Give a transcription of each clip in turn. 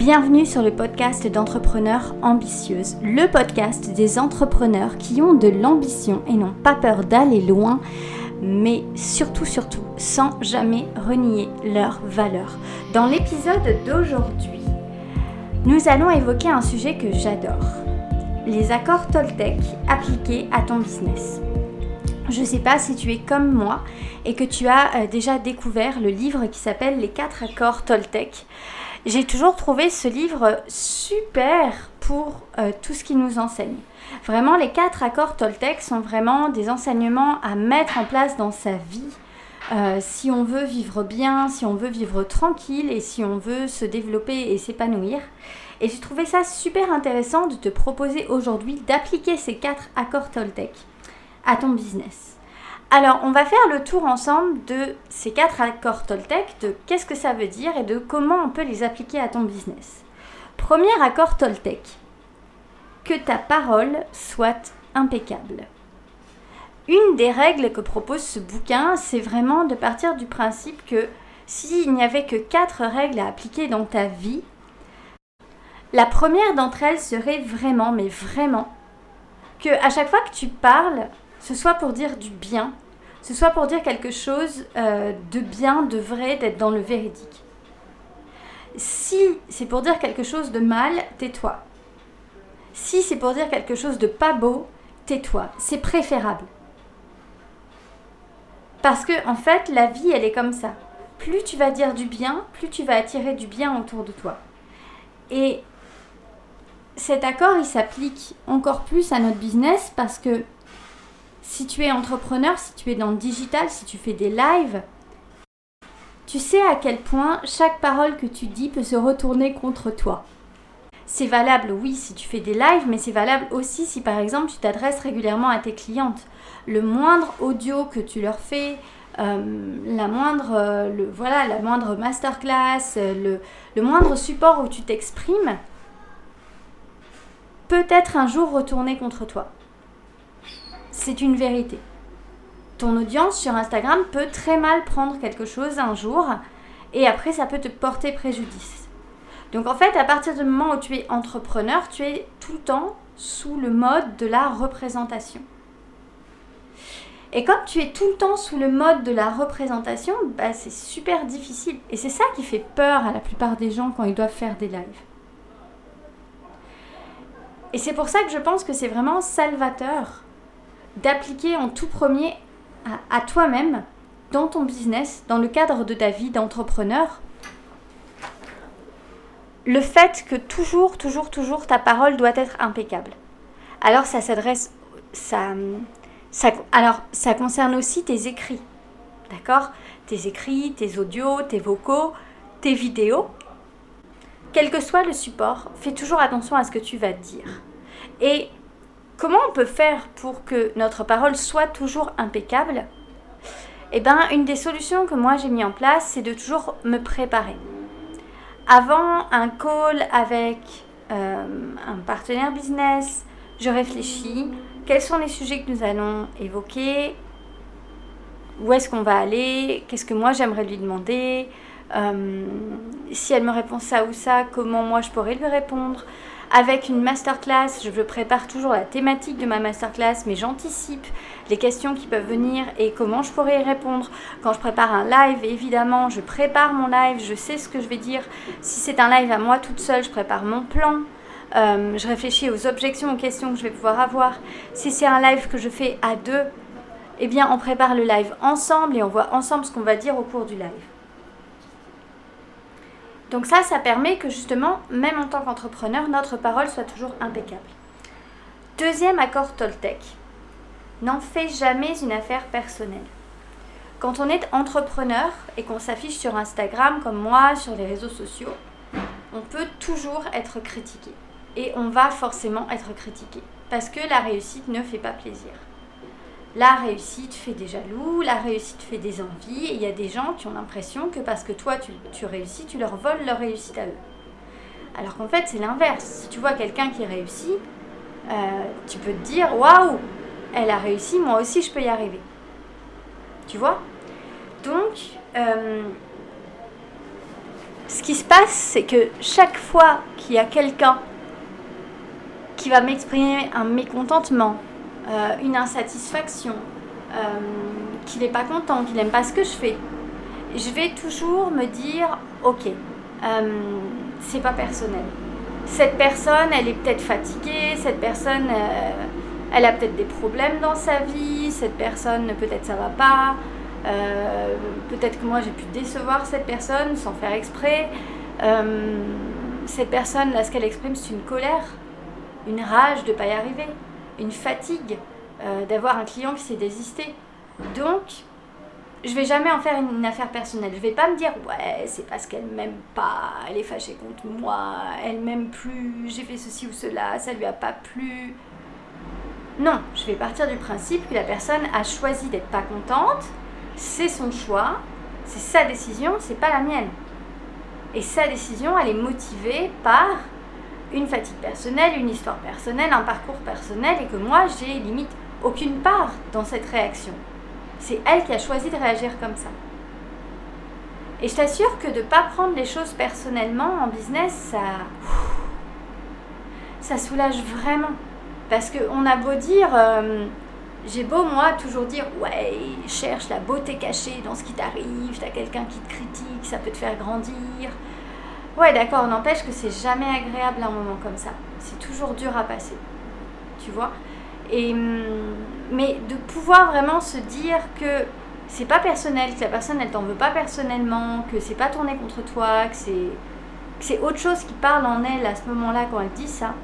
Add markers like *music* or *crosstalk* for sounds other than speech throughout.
Bienvenue sur le podcast d'entrepreneurs ambitieuses, le podcast des entrepreneurs qui ont de l'ambition et n'ont pas peur d'aller loin, mais surtout, surtout, sans jamais renier leurs valeurs. Dans l'épisode d'aujourd'hui, nous allons évoquer un sujet que j'adore, les accords Toltec appliqués à ton business. Je ne sais pas si tu es comme moi et que tu as euh, déjà découvert le livre qui s'appelle Les quatre accords Toltec. J'ai toujours trouvé ce livre super pour euh, tout ce qu'il nous enseigne. Vraiment, les quatre accords Toltec sont vraiment des enseignements à mettre en place dans sa vie. Euh, si on veut vivre bien, si on veut vivre tranquille et si on veut se développer et s'épanouir. Et j'ai trouvé ça super intéressant de te proposer aujourd'hui d'appliquer ces quatre accords Toltec à ton business. Alors, on va faire le tour ensemble de ces quatre accords Toltec, de qu'est-ce que ça veut dire et de comment on peut les appliquer à ton business. Premier accord Toltec, que ta parole soit impeccable. Une des règles que propose ce bouquin, c'est vraiment de partir du principe que s'il n'y avait que quatre règles à appliquer dans ta vie, la première d'entre elles serait vraiment, mais vraiment, que à chaque fois que tu parles, ce soit pour dire du bien, ce soit pour dire quelque chose euh, de bien, de vrai, d'être dans le véridique. Si c'est pour dire quelque chose de mal, tais-toi. Si c'est pour dire quelque chose de pas beau, tais-toi. C'est préférable. Parce que en fait, la vie, elle est comme ça. Plus tu vas dire du bien, plus tu vas attirer du bien autour de toi. Et cet accord, il s'applique encore plus à notre business parce que si tu es entrepreneur, si tu es dans le digital, si tu fais des lives, tu sais à quel point chaque parole que tu dis peut se retourner contre toi. C'est valable, oui, si tu fais des lives, mais c'est valable aussi si par exemple tu t'adresses régulièrement à tes clientes. Le moindre audio que tu leur fais, euh, la moindre, euh, le, voilà, la moindre masterclass, euh, le, le moindre support où tu t'exprimes, peut être un jour retourné contre toi c'est une vérité. Ton audience sur Instagram peut très mal prendre quelque chose un jour et après ça peut te porter préjudice. Donc en fait, à partir du moment où tu es entrepreneur, tu es tout le temps sous le mode de la représentation. Et comme tu es tout le temps sous le mode de la représentation, bah, c'est super difficile. Et c'est ça qui fait peur à la plupart des gens quand ils doivent faire des lives. Et c'est pour ça que je pense que c'est vraiment salvateur d'appliquer en tout premier à, toi-même, dans ton business, dans le cadre de ta vie d'entrepreneur, le fait que toujours, toujours, toujours ta parole doit être impeccable. Alors ça s'adresse, ça, ça, alors ça concerne aussi tes écrits, d'accord? Tes écrits, tes audios, tes vocaux, tes vidéos. Quel que soit le support, fais toujours attention à ce que tu vas dire. Et Comment on peut faire pour que notre parole soit toujours impeccable? Eh bien, une des solutions que moi j'ai mis en place, c'est de toujours me préparer. Avant un call avec euh, un partenaire business, je réfléchis quels sont les sujets que nous allons évoquer, où est-ce qu'on va aller, qu'est-ce que moi j'aimerais lui demander, euh, si elle me répond ça ou ça, comment moi je pourrais lui répondre? Avec une masterclass, je prépare toujours la thématique de ma masterclass, mais j'anticipe les questions qui peuvent venir et comment je pourrais y répondre. Quand je prépare un live, évidemment, je prépare mon live, je sais ce que je vais dire. Si c'est un live à moi toute seule, je prépare mon plan. Euh, je réfléchis aux objections, aux questions que je vais pouvoir avoir. Si c'est un live que je fais à deux, eh bien, on prépare le live ensemble et on voit ensemble ce qu'on va dire au cours du live. Donc ça, ça permet que justement, même en tant qu'entrepreneur, notre parole soit toujours impeccable. Deuxième accord Toltec. N'en fais jamais une affaire personnelle. Quand on est entrepreneur et qu'on s'affiche sur Instagram comme moi, sur les réseaux sociaux, on peut toujours être critiqué. Et on va forcément être critiqué. Parce que la réussite ne fait pas plaisir la réussite fait des jaloux, la réussite fait des envies, et il y a des gens qui ont l'impression que parce que toi tu, réussis, tu leur voles leur réussite à eux. Alors qu'en fait c'est l'inverse. Si tu vois quelqu'un qui réussit, euh, tu peux te dire waouh, elle a réussi, moi aussi je peux y arriver. Tu vois? Donc, euh, ce qui se passe, c'est que chaque fois qu'il y a quelqu'un qui va m'exprimer un mécontentement, euh, une insatisfaction, euh, qu'il n'est pas content, qu'il n'aime pas ce que je fais, je vais toujours me dire, ok, euh, c'est pas personnel. Cette personne, elle est peut-être fatiguée, cette personne, elle a peut-être des problèmes dans sa vie, cette personne, peut-être ça va pas, peut-être que moi j'ai pu décevoir cette personne sans faire exprès. cette personne, là, ce qu'elle exprime, c'est une colère, une rage de ne pas y arriver, une fatigue d'avoir un client qui s'est désisté. Donc, je vais jamais en faire une, affaire personnelle. Je vais pas me dire ouais, c'est parce qu'elle m'aime pas, elle est fâchée contre moi, elle m'aime plus, j'ai fait ceci ou cela, ça lui a pas plu. Non, je vais partir du principe que la personne a choisi d'être pas contente, c'est son choix, c'est sa décision, c'est pas la mienne. Et sa décision, elle est motivée par une fatigue personnelle, une histoire personnelle, un parcours personnel et que moi, j'ai limite aucune part dans cette réaction. C'est elle qui a choisi de réagir comme ça. Et je t'assure que de ne pas prendre les choses personnellement en business, ça, ça soulage vraiment. Parce qu'on a beau dire, euh, j'ai beau moi toujours dire, ouais, cherche la beauté cachée dans ce qui t'arrive, t'as quelqu'un qui te critique, ça peut te faire grandir. Ouais, d'accord, n'empêche que c'est jamais agréable un moment comme ça. C'est toujours dur à passer. Tu vois et, hum, mais de pouvoir vraiment se dire que c'est pas personnel, que la personne elle t'en veut pas personnellement, que c'est pas tourné contre toi, que c'est autre chose qui parle en elle à ce moment-là quand elle dit ça,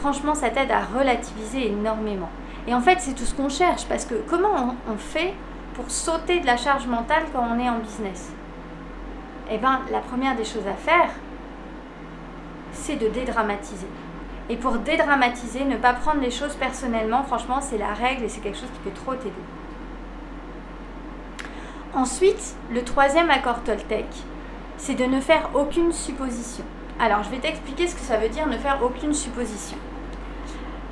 franchement ça t'aide à relativiser énormément. Et en fait c'est tout ce qu'on cherche parce que comment on, fait pour sauter de la charge mentale quand on est en business? Eh bien la première des choses à faire, c'est de dédramatiser. Et pour dédramatiser, ne pas prendre les choses personnellement, franchement, c'est la règle et c'est quelque chose qui peut trop t'aider. Ensuite, le troisième accord Toltec, c'est de ne faire aucune supposition. Alors, je vais t'expliquer ce que ça veut dire ne faire aucune supposition.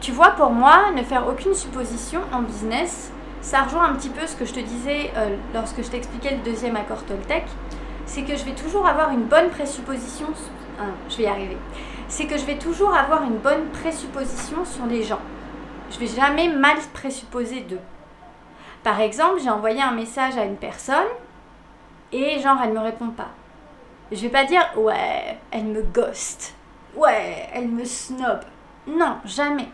Tu vois, pour moi, ne faire aucune supposition en business, ça rejoint un petit peu ce que je te disais euh, lorsque je t'expliquais le deuxième accord Toltec, c'est que je vais toujours avoir une bonne présupposition. Ah, je vais y arriver c'est que je vais toujours avoir une bonne présupposition sur les gens. Je vais jamais mal présupposer d'eux. Par exemple, j'ai envoyé un message à une personne et genre elle me répond pas. Je vais pas dire ouais, elle me ghost. Ouais, elle me snob. Non, jamais.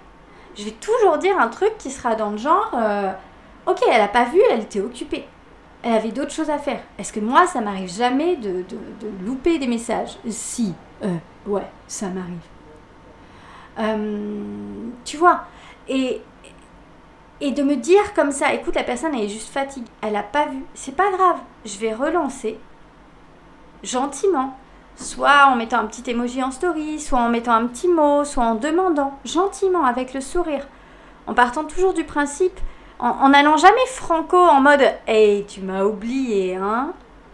Je vais toujours dire un truc qui sera dans le genre euh, OK, elle a pas vu, elle était occupée. Elle avait d'autres choses à faire. Est-ce que moi, ça m'arrive jamais de, louper des messages? Si, euh, Ouais, ça m'arrive. Euh, tu vois, et, et de me dire comme ça, écoute, la personne elle est juste fatiguée, elle n'a pas vu, c'est pas grave, je vais relancer gentiment, soit en mettant un petit emoji en story, soit en mettant un petit mot, soit en demandant gentiment avec le sourire, en partant toujours du principe, en, n'allant jamais franco en mode Hey, tu m'as oublié, hein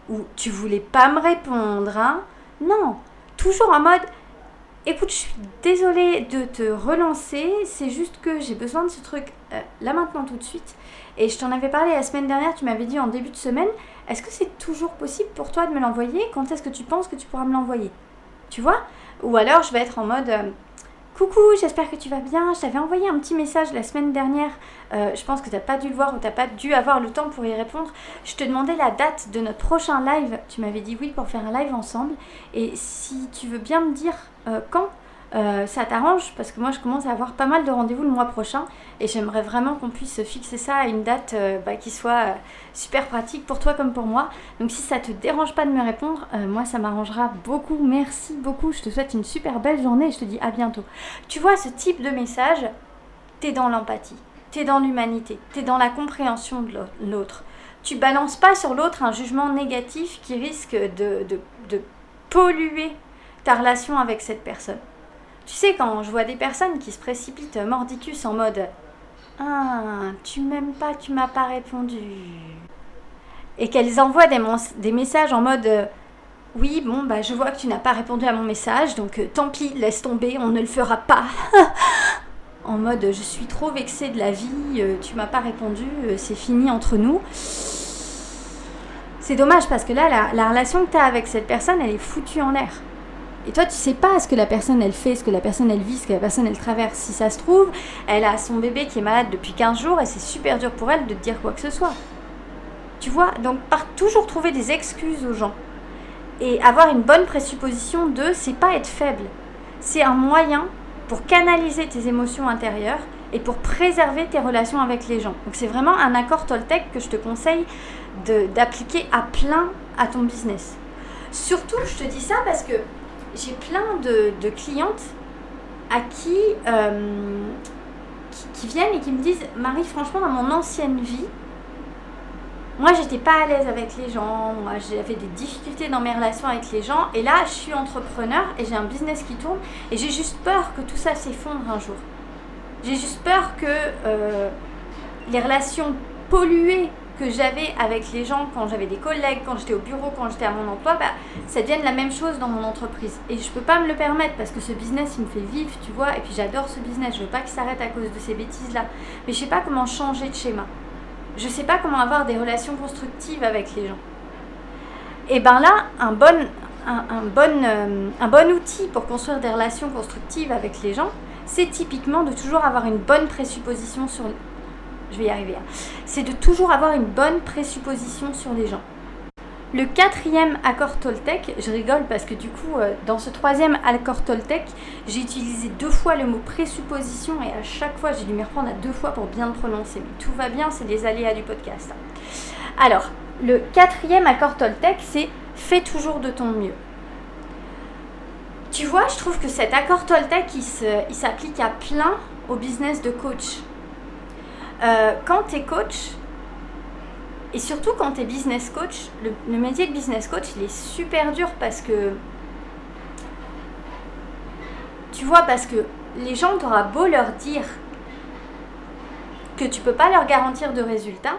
Ou tu voulais pas me répondre, hein. Non, toujours en mode écoute, je suis désolée de te relancer, c'est juste que j'ai besoin de ce truc euh, là maintenant tout de suite. Et je t'en avais parlé la semaine dernière, tu m'avais dit en début de semaine, est-ce que c'est toujours possible pour toi de me l'envoyer? Quand est-ce que tu penses que tu pourras me l'envoyer? Tu vois? Ou alors je vais être en mode euh, Coucou, j'espère que tu vas bien. Je t'avais envoyé un petit message la semaine dernière. Euh, je pense que tu n'as pas dû le voir ou tu n'as pas dû avoir le temps pour y répondre. Je te demandais la date de notre prochain live. Tu m'avais dit oui pour faire un live ensemble. Et si tu veux bien me dire euh, quand euh, ça t'arrange parce que moi je commence à avoir pas mal de rendez-vous le mois prochain et j'aimerais vraiment qu'on puisse fixer ça à une date euh, bah, qui soit euh, super pratique pour toi comme pour moi. Donc si ça te dérange pas de me répondre, moi ça m'arrangera beaucoup. Merci beaucoup. Je te souhaite une super belle journée et je te dis à bientôt. Tu vois ce type de message, t'es dans l'empathie, t'es dans l'humanité, t'es dans la compréhension de l'autre. Tu balances pas sur l'autre un jugement négatif qui risque de, de polluer ta relation avec cette personne. Tu sais, quand je vois des personnes qui se précipitent mordicus en mode Ah, tu m'aimes pas, tu m'as pas répondu. Et qu'elles envoient des, messages en mode Oui, bon, bah je vois que tu n'as pas répondu à mon message, donc euh, tant pis, laisse tomber, on ne le fera pas. *laughs* en mode Je suis trop vexée de la vie, euh, tu m'as pas répondu, euh, c'est fini entre nous. c'est dommage parce que là, la, relation que tu as avec cette personne, elle est foutue en l'air. Et toi, tu sais pas ce que la personne elle fait, ce que la personne elle vit, ce que la personne elle traverse. Si ça se trouve, elle a son bébé qui est malade depuis 15 jours et c'est super dur pour elle de te dire quoi que ce soit. Tu vois Donc, par toujours trouver des excuses aux gens et avoir une bonne présupposition de c'est pas être faible. C'est un moyen pour canaliser tes émotions intérieures et pour préserver tes relations avec les gens. Donc c'est vraiment un accord Toltec que je te conseille d'appliquer à plein à ton business. Surtout, je te dis ça parce que j'ai plein de, clientes à qui, euh, qui, qui, viennent et qui me disent Marie, franchement, dans mon ancienne vie, moi, j'étais pas à l'aise avec les gens, moi, j'avais des difficultés dans mes relations avec les gens, et là, je suis entrepreneur et j'ai un business qui tourne, et j'ai juste peur que tout ça s'effondre un jour. J'ai juste peur que euh, les relations polluées que j'avais avec les gens quand j'avais des collègues, quand j'étais au bureau, quand j'étais à mon emploi, bah, ça devienne la même chose dans mon entreprise. Et je peux pas me le permettre parce que ce business, il me fait vivre, tu vois, et puis j'adore ce business, je veux pas qu'il s'arrête à cause de ces bêtises-là. Mais je sais pas comment changer de schéma. Je sais pas comment avoir des relations constructives avec les gens. Et ben là, un bon, un, bon, euh, un bon outil pour construire des relations constructives avec les gens, c'est typiquement de toujours avoir une bonne présupposition sur... Je vais y arriver. Hein. C'est de toujours avoir une bonne présupposition sur les gens. Le quatrième accord Toltec, je rigole parce que du coup, euh, dans ce troisième accord Toltec, j'ai utilisé deux fois le mot présupposition et à chaque fois, j'ai dû m'y reprendre à deux fois pour bien le prononcer. Mais tout va bien, c'est les aléas du podcast. Alors, le quatrième accord Toltec, c'est fais toujours de ton mieux. Tu vois, je trouve que cet accord Toltec, il s'applique à plein au business de coach. Euh, quand tu es coach, et surtout quand tu es business coach, le, métier de business coach, il est super dur parce que... Tu vois, parce que les gens, t'aura beau leur dire que tu peux pas leur garantir de résultats,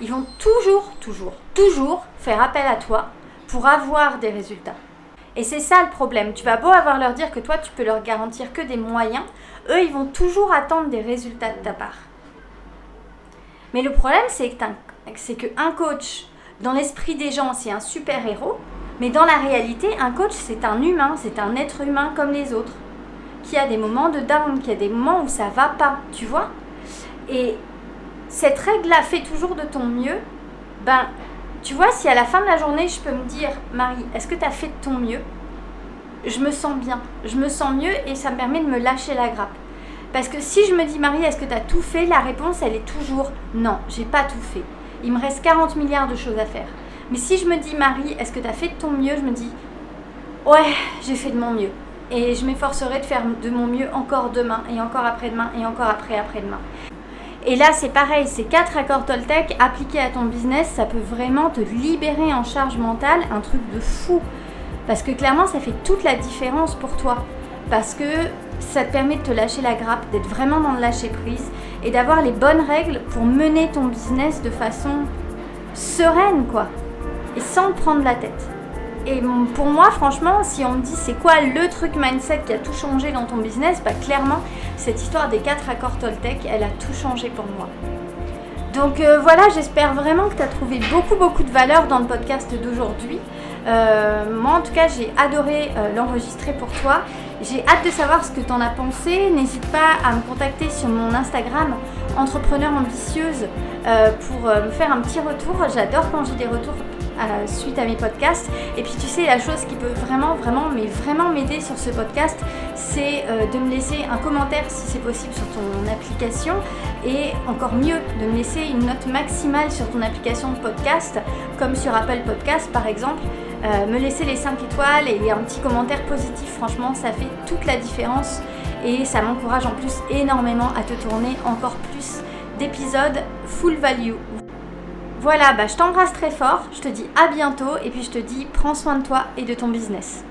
ils vont toujours, toujours, toujours faire appel à toi pour avoir des résultats. Et c'est ça le problème. Tu vas beau avoir leur dire que toi, tu peux leur garantir que des moyens, eux, ils vont toujours attendre des résultats de ta part. Mais le problème, c'est que coach, dans l'esprit des gens, c'est un super héros, mais dans la réalité, un coach, c'est un humain, c'est un être humain comme les autres, qui a des moments de down, qui a des moments où ça va pas, tu vois? Et cette règle-là, fait toujours de ton mieux, ben, tu vois, si à la fin de la journée, je peux me dire, Marie, est-ce que tu as fait de ton mieux? Je me sens bien, je me sens mieux et ça me permet de me lâcher la grappe. Parce que si je me dis, Marie, est-ce que tu as tout fait? La réponse, elle est toujours non, j'ai pas tout fait. Il me reste 40 milliards de choses à faire. Mais si je me dis, Marie, est-ce que tu as fait de ton mieux? Je me dis, ouais, j'ai fait de mon mieux. Et je m'efforcerai de faire de mon mieux encore demain, et encore après-demain, et encore après-après-demain. Et là, c'est pareil, ces quatre accords Toltec appliqués à ton business, ça peut vraiment te libérer en charge mentale, un truc de fou. Parce que clairement, ça fait toute la différence pour toi. Parce que ça te permet de te lâcher la grappe, d'être vraiment dans le lâcher prise et d'avoir les bonnes règles pour mener ton business de façon sereine, quoi. Et sans te prendre la tête. Et pour moi, franchement, si on me dit c'est quoi le truc mindset qui a tout changé dans ton business, bah clairement, cette histoire des quatre accords Toltec, elle a tout changé pour moi. Donc euh, voilà, j'espère vraiment que tu as trouvé beaucoup beaucoup de valeur dans le podcast d'aujourd'hui. Euh, moi en tout cas j'ai adoré euh, l'enregistrer pour toi. J'ai hâte de savoir ce que tu en as pensé. N'hésite pas à me contacter sur mon Instagram entrepreneur ambitieuse pour me faire un petit retour. J'adore quand j'ai des retours suite à mes podcasts. Et puis tu sais, la chose qui peut vraiment, vraiment, mais vraiment m'aider sur ce podcast, c'est euh, de me laisser un commentaire si c'est possible sur ton application. Et encore mieux, de me laisser une note maximale sur ton application de podcast, comme sur Apple Podcast par exemple. Euh, me laisser les 5 étoiles et un petit commentaire positif, franchement, ça fait toute la différence et ça m'encourage en plus énormément à te tourner encore plus d'épisodes full value. Voilà, bah, je t'embrasse très fort, je te dis à bientôt et puis je te dis prends soin de toi et de ton business.